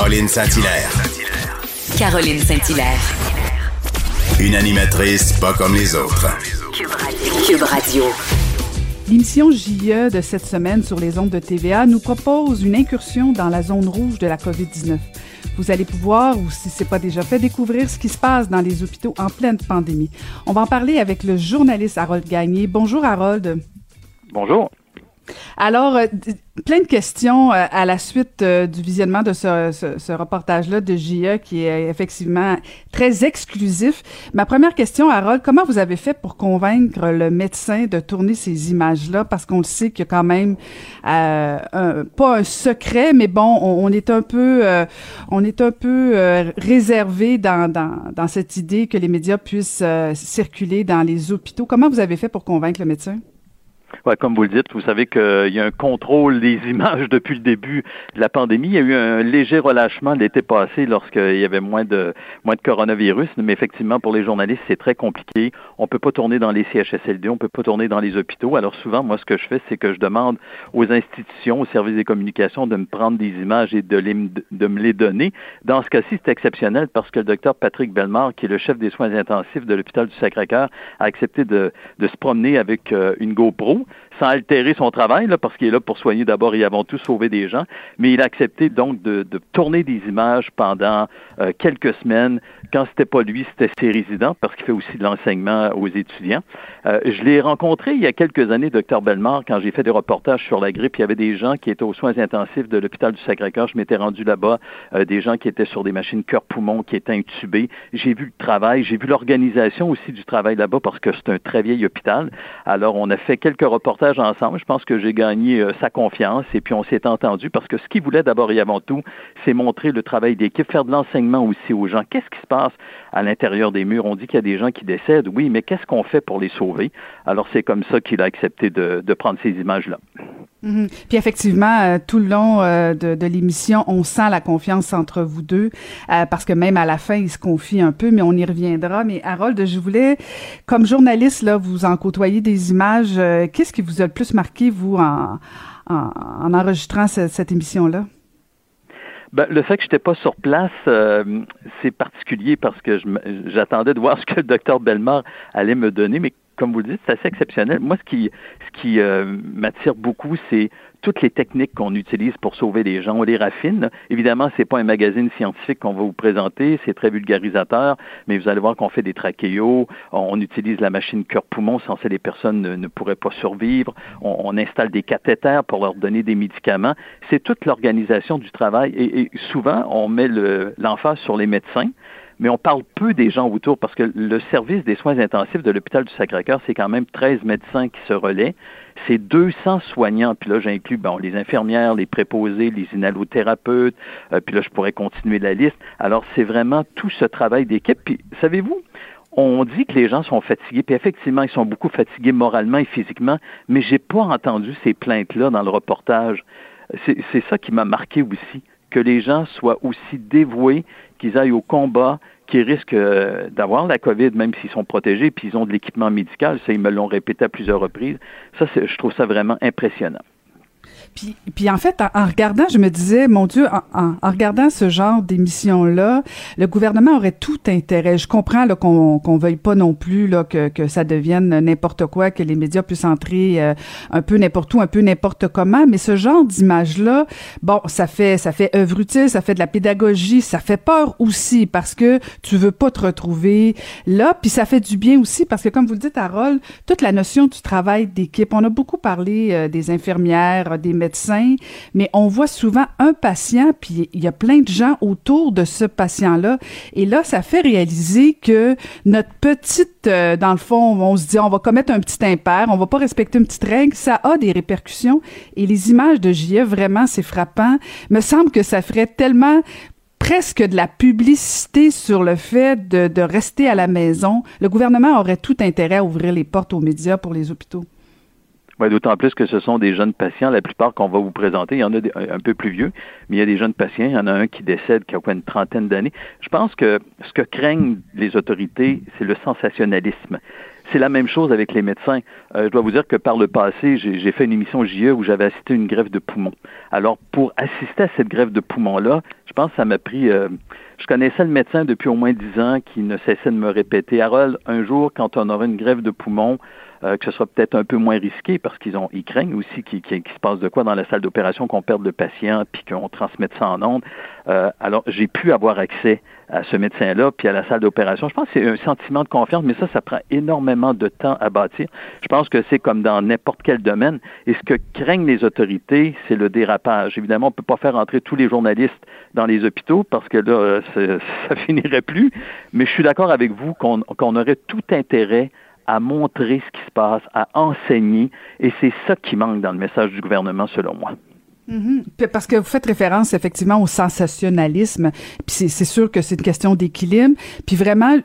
Caroline Saint-Hilaire. Caroline Saint-Hilaire. Une animatrice pas comme les autres. Cube Radio. L'émission JE de cette semaine sur les ondes de TVA nous propose une incursion dans la zone rouge de la COVID-19. Vous allez pouvoir, ou si c'est pas déjà fait, découvrir ce qui se passe dans les hôpitaux en pleine pandémie. On va en parler avec le journaliste Harold Gagné. Bonjour Harold. Bonjour. Alors, euh, plein de questions euh, à la suite euh, du visionnement de ce, reportage-là de JE qui est effectivement très exclusif. Ma première question, Harold, comment vous avez fait pour convaincre le médecin de tourner ces images-là? Parce qu'on le sait qu'il y a quand même pas un secret, mais bon, on, est un peu, on est un peu réservé dans, dans, dans, cette idée que les médias puissent circuler dans les hôpitaux. Comment vous avez fait pour convaincre le médecin? Ouais, comme vous le dites, vous savez qu'il y a un contrôle des images depuis le début de la pandémie. Il y a eu un léger relâchement l'été passé lorsqu'il y avait moins de moins de coronavirus, mais effectivement pour les journalistes c'est très compliqué. On peut pas tourner dans les CHSLD, on peut pas tourner dans les hôpitaux. Alors souvent, moi ce que je fais, c'est que je demande aux institutions, aux services des communications de me prendre des images et de, les, de me les donner. Dans ce cas-ci, c'est exceptionnel parce que le docteur Patrick Bellemare, qui est le chef des soins intensifs de l'hôpital du Sacré-Cœur, a accepté de, de se promener avec euh, une GoPro sans altérer son travail, là, parce qu'il est là pour soigner d'abord et avant tout sauver des gens, mais il a accepté donc de, tourner des images pendant euh, quelques semaines. Quand c'était pas lui, c'était ses résidents, parce qu'il fait aussi de l'enseignement aux étudiants. Euh, je l'ai rencontré il y a quelques années, docteur Bellemare, quand j'ai fait des reportages sur la grippe. Il y avait des gens qui étaient aux soins intensifs de l'hôpital du Sacré-Cœur. Je m'étais rendu là-bas, euh, des gens qui étaient sur des machines cœur-poumon, qui étaient intubés. J'ai vu le travail, j'ai vu l'organisation aussi du travail là-bas, parce que c'est un très vieil hôpital. Alors, on a fait quelques reportages ensemble. Je pense que j'ai gagné euh, sa confiance et puis on s'est entendu parce que ce qu'il voulait d'abord et avant tout, c'est montrer le travail d'équipe, faire de l'enseignement aussi aux gens. Qu'est-ce qui se passe à l'intérieur des murs? On dit qu'il y a des gens qui décèdent, oui, mais qu'est-ce qu'on fait pour les sauver? Alors c'est comme ça qu'il a accepté de, prendre ces images-là. Mhm. Puis effectivement, euh, tout le long euh, de, l'émission, on sent la confiance entre vous deux, parce que même à la fin, il se confie un peu, mais on y reviendra. Mais Harold, je voulais, comme journaliste, là, vous en côtoyez des images. Qu'est-ce qui vous a le plus marqué, vous, en, en, enregistrant cette, émission-là? Ben, le fait que je n'étais pas sur place, c'est particulier parce que j'attendais de voir ce que le docteur Belmar allait me donner, mais comme vous le dites, c'est assez exceptionnel. Moi, ce qui, ce qui euh, m'attire beaucoup, c'est toutes les techniques qu'on utilise pour sauver les gens. On les raffine. Évidemment, c'est pas un magazine scientifique qu'on va vous présenter, c'est très vulgarisateur, mais vous allez voir qu'on fait des trachéos, on, utilise la machine cœur-poumon, sans ça les personnes ne, pourraient pas survivre, on, installe des cathéters pour leur donner des médicaments. C'est toute l'organisation du travail et, et souvent, on met l'emphase sur les médecins mais on parle peu des gens autour parce que le service des soins intensifs de l'hôpital du Sacré-Cœur, c'est quand même 13 médecins qui se relaient. C'est 200 soignants, puis là j'inclus bon, les infirmières, les préposés, les inhalothérapeutes, euh, puis là je pourrais continuer la liste. Alors c'est vraiment tout ce travail d'équipe. Puis savez-vous, on dit que les gens sont fatigués, puis effectivement, ils sont beaucoup fatigués moralement et physiquement, mais j'ai pas entendu ces plaintes-là dans le reportage. C'est ça qui m'a marqué aussi, que les gens soient aussi dévoués, qu'ils aillent au combat, qui risquent euh, d'avoir la COVID, même s'ils sont protégés, puis ils ont de l'équipement médical. Ça, ils me l'ont répété à plusieurs reprises. Ça, je trouve ça vraiment impressionnant. Puis, puis en fait, en, regardant, je me disais, mon Dieu, en, en, regardant ce genre d'émission-là, le gouvernement aurait tout intérêt. Je comprends qu'on qu'on veuille pas non plus là, que, que ça devienne n'importe quoi, que les médias puissent entrer euh, un peu n'importe où, un peu n'importe comment, mais ce genre d'image-là, bon, ça fait ça fait œuvre utile, ça fait de la pédagogie, ça fait peur aussi parce que tu veux pas te retrouver là, puis ça fait du bien aussi parce que comme vous le dites, Harold, toute la notion du travail d'équipe, on a beaucoup parlé euh, des infirmières, des médecins, mais on voit souvent un patient, puis il y a plein de gens autour de ce patient-là. Et là, ça fait réaliser que notre petite, euh, dans le fond, on se dit, on va commettre un petit impair, on va pas respecter une petite règle, ça a des répercussions. Et les images de JE, vraiment, c'est frappant. Me semble que ça ferait tellement presque de la publicité sur le fait de rester à la maison. Le gouvernement aurait tout intérêt à ouvrir les portes aux médias pour les hôpitaux. D'autant plus que ce sont des jeunes patients, la plupart qu'on va vous présenter. Il y en a un peu plus vieux, mais il y a des jeunes patients. Il y en a un qui décède qui a quoi une trentaine d'années. Je pense que ce que craignent les autorités, c'est le sensationnalisme C'est la même chose avec les médecins. Euh, je dois vous dire que par le passé, j'ai fait une émission JE où j'avais assisté à une grève de poumon. Alors, pour assister à cette grève de poumon-là, je pense que ça m'a pris... Euh, je connaissais le médecin depuis au moins dix ans qui ne cessait de me répéter, Harold, un jour, quand on aura une grève de poumon, euh, que ce soit peut-être un peu moins risqué parce qu'ils ont ils craignent aussi qu'il se passe de quoi dans la salle d'opération, qu'on perde le patient puis qu'on transmette ça en ondes. Alors, j'ai pu avoir accès à ce médecin-là, puis à la salle d'opération. Je pense que c'est un sentiment de confiance, mais ça, ça prend énormément de temps à bâtir. Je pense que c'est comme dans n'importe quel domaine. Et ce que craignent les autorités, c'est le dérapage. Évidemment, on ne peut pas faire entrer tous les journalistes dans les hôpitaux parce que là, ça finirait plus. Mais je suis d'accord avec vous qu'on aurait tout intérêt à montrer ce qui se passe, à enseigner, et c'est ça qui manque dans le message du gouvernement, selon moi. Mm-hmm. Parce que vous faites référence effectivement au sensationnalisme, puis c'est sûr que c'est une question d'équilibre. Puis vraiment,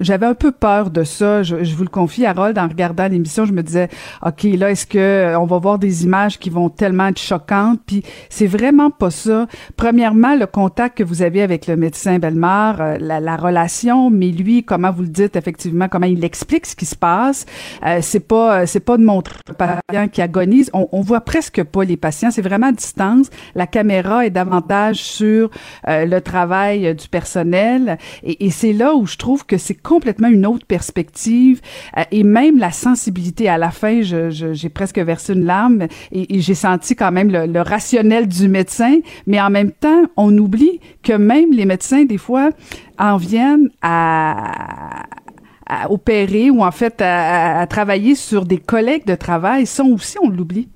j'avais un peu peur de ça. Je, vous le confie, Harold, en regardant l'émission, je me disais, ok, là, est-ce que euh, on va voir des images qui vont tellement être choquantes? Puis c'est vraiment pas ça. Premièrement, le contact que vous avez avec le médecin Belmar, euh, la, relation, mais lui, comment vous le dites effectivement, comment il explique ce qui se passe, euh, c'est pas, c'est pas de montrer patient qui agonise. On, on voit presque pas les patients. C'est vraiment à distance. La caméra est davantage sur euh, le travail du personnel. Et, c'est là où je trouve que c'est complètement une autre perspective. Euh, et même la sensibilité à la fin, j'ai presque versé une larme et, j'ai senti quand même le, rationnel du médecin. Mais en même temps, on oublie que même les médecins, des fois, en viennent à opérer ou en fait à, travailler sur des collègues de travail, ça aussi on l'oublie.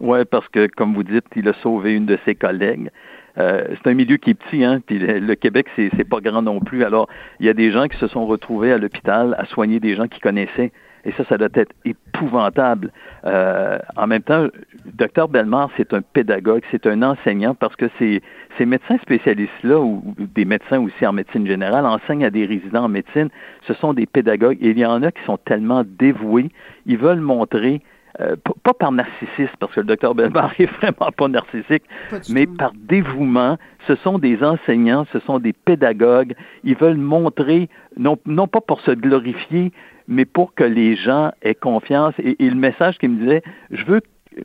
Oui, parce que, comme vous dites, il a sauvé une de ses collègues. Euh, c'est un milieu qui est petit, hein, puis le, Québec, c'est, pas grand non plus. Alors, il y a des gens qui se sont retrouvés à l'hôpital à soigner des gens qui connaissaient. Et ça, ça doit être épouvantable. Euh, en même temps, docteur Belmar, c'est un pédagogue, c'est un enseignant parce que ces, ces médecins spécialistes-là, ou, des médecins aussi en médecine générale, enseignent à des résidents en médecine. Ce sont des pédagogues. Et il y en a qui sont tellement dévoués, ils veulent montrer euh, pas par narcissisme, parce que le docteur Belmar est vraiment pas narcissique, mais par dévouement. Ce sont des enseignants, ce sont des pédagogues. Ils veulent montrer, non, non pas pour se glorifier, mais pour que les gens aient confiance. Et, et le message qui me disait, je veux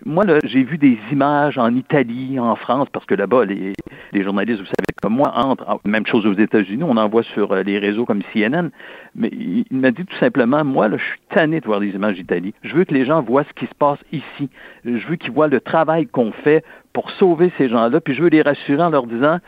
moi, j'ai vu des images en Italie, en France, parce que là-bas, les, journalistes, vous savez comme moi, entrent, même chose aux États-Unis, on en voit sur euh, les réseaux comme CNN, mais il, m'a dit tout simplement, moi, là, je suis tanné de voir des images d'Italie. Je veux que les gens voient ce qui se passe ici. Je veux qu'ils voient le travail qu'on fait pour sauver ces gens-là, puis je veux les rassurer en leur disant,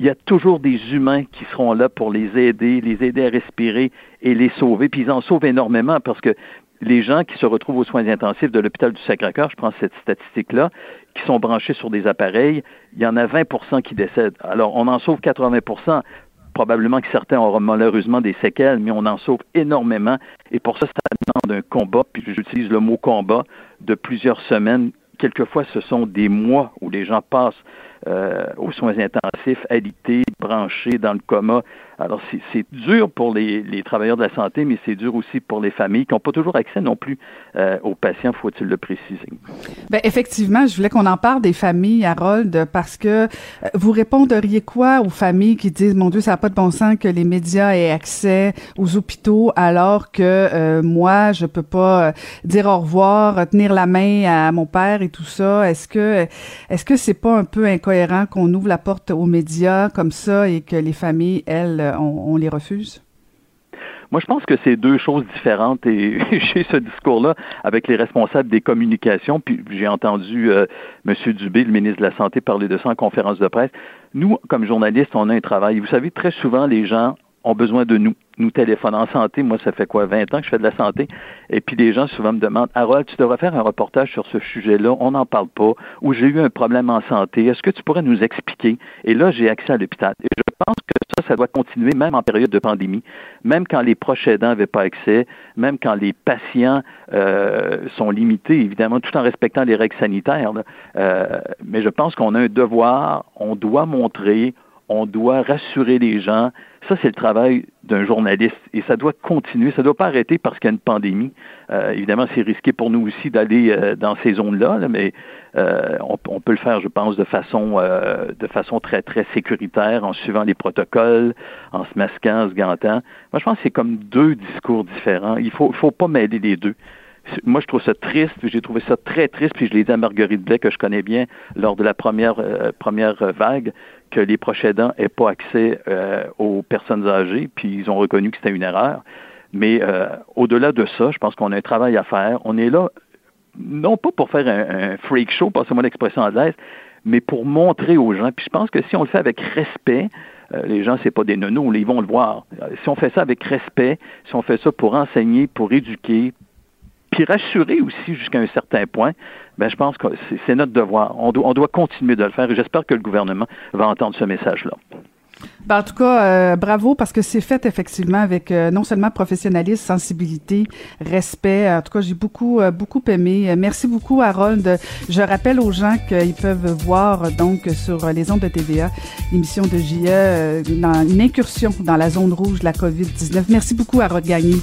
il y a toujours des humains qui seront là pour les aider, les aider à respirer et les sauver. Puis ils en sauvent énormément parce que les gens qui se retrouvent aux soins intensifs de l'hôpital du Sacré-Cœur, je prends cette statistique-là, qui sont branchés sur des appareils, il y en a 20% qui décèdent. Alors, on en sauve 80% Probablement que certains auront malheureusement des séquelles, mais on en sauve énormément. Et pour ça, ça demande un combat, puis j'utilise le mot combat, de plusieurs semaines. Quelquefois, ce sont des mois où les gens passent euh, aux soins intensifs, alités, branchés dans le coma. Alors, c'est dur pour les, les, travailleurs de la santé, mais c'est dur aussi pour les familles qui n'ont pas toujours accès non plus euh, aux patients, faut-il le préciser. Bien, effectivement, je voulais qu'on en parle des familles, Harold, parce que euh, vous répondriez quoi aux familles qui disent, mon Dieu, ça n'a pas de bon sens que les médias aient accès aux hôpitaux alors que euh, moi, je peux pas dire au revoir, tenir la main à mon père et tout ça? Est-ce que, est-ce que c'est pas un peu incohérent qu'on ouvre la porte aux médias comme ça et que les familles, elles, on, les refuse? Moi, je pense que c'est deux choses différentes et j'ai ce discours-là avec les responsables des communications, puis j'ai entendu euh, M. Dubé, le ministre de la Santé, parler de ça en conférence de presse. Nous, comme journalistes, on a un travail. Vous savez, très souvent, les gens ont besoin de nous. Nous en santé. Moi, ça fait quoi, 20 ans que je fais de la santé? Et puis, les gens souvent me demandent, Harold, tu devrais faire un reportage sur ce sujet-là. On n'en parle pas. Ou j'ai eu un problème en santé. Est-ce que tu pourrais nous expliquer? Et là, j'ai accès à l'hôpital. Et je pense que ça, ça doit continuer même en période de pandémie. Même quand les proches aidants n'avaient pas accès. Même quand les patients euh, sont limités, évidemment, tout en respectant les règles sanitaires. Euh, mais je pense qu'on a un devoir. On doit montrer on doit rassurer les gens. Ça, c'est le travail d'un journaliste et ça doit continuer. Ça ne doit pas arrêter parce qu'il y a une pandémie. Euh, évidemment, c'est risqué pour nous aussi d'aller euh, dans ces zones-là, mais euh, on, peut le faire, je pense, de façon, de façon très, très sécuritaire, en suivant les protocoles, en se masquant, en se gantant. Moi, je pense que c'est comme deux discours différents. Il ne faut, faut pas mêler les deux moi, je trouve ça triste, j'ai trouvé ça très triste, puis je l'ai dit à Marguerite Blais, que je connais bien, lors de la première, première vague, que les proches n'aient pas accès euh, aux personnes âgées, puis ils ont reconnu que c'était une erreur. Mais euh, au-delà de ça, je pense qu'on a un travail à faire. On est là, non pas pour faire un, freak show, passez-moi l'expression anglaise, mais pour montrer aux gens. Puis je pense que si on le fait avec respect, euh, les gens, c'est pas des nonos, ils vont le voir. Si on fait ça avec respect, si on fait ça pour enseigner, pour éduquer, puis rassurer aussi jusqu'à un certain point, ben, je pense que c'est notre devoir. On doit, on doit continuer de le faire et j'espère que le gouvernement va entendre ce message-là. Ben, en tout cas, euh, bravo parce que c'est fait effectivement avec euh, non seulement professionnalisme, sensibilité, respect. En tout cas, j'ai beaucoup euh, beaucoup aimé. Merci beaucoup Harold. Je rappelle aux gens qu'ils peuvent voir donc sur les ondes de TVA l'émission de JE dans une incursion dans la zone rouge de la COVID-19. Merci beaucoup Harold Gagné.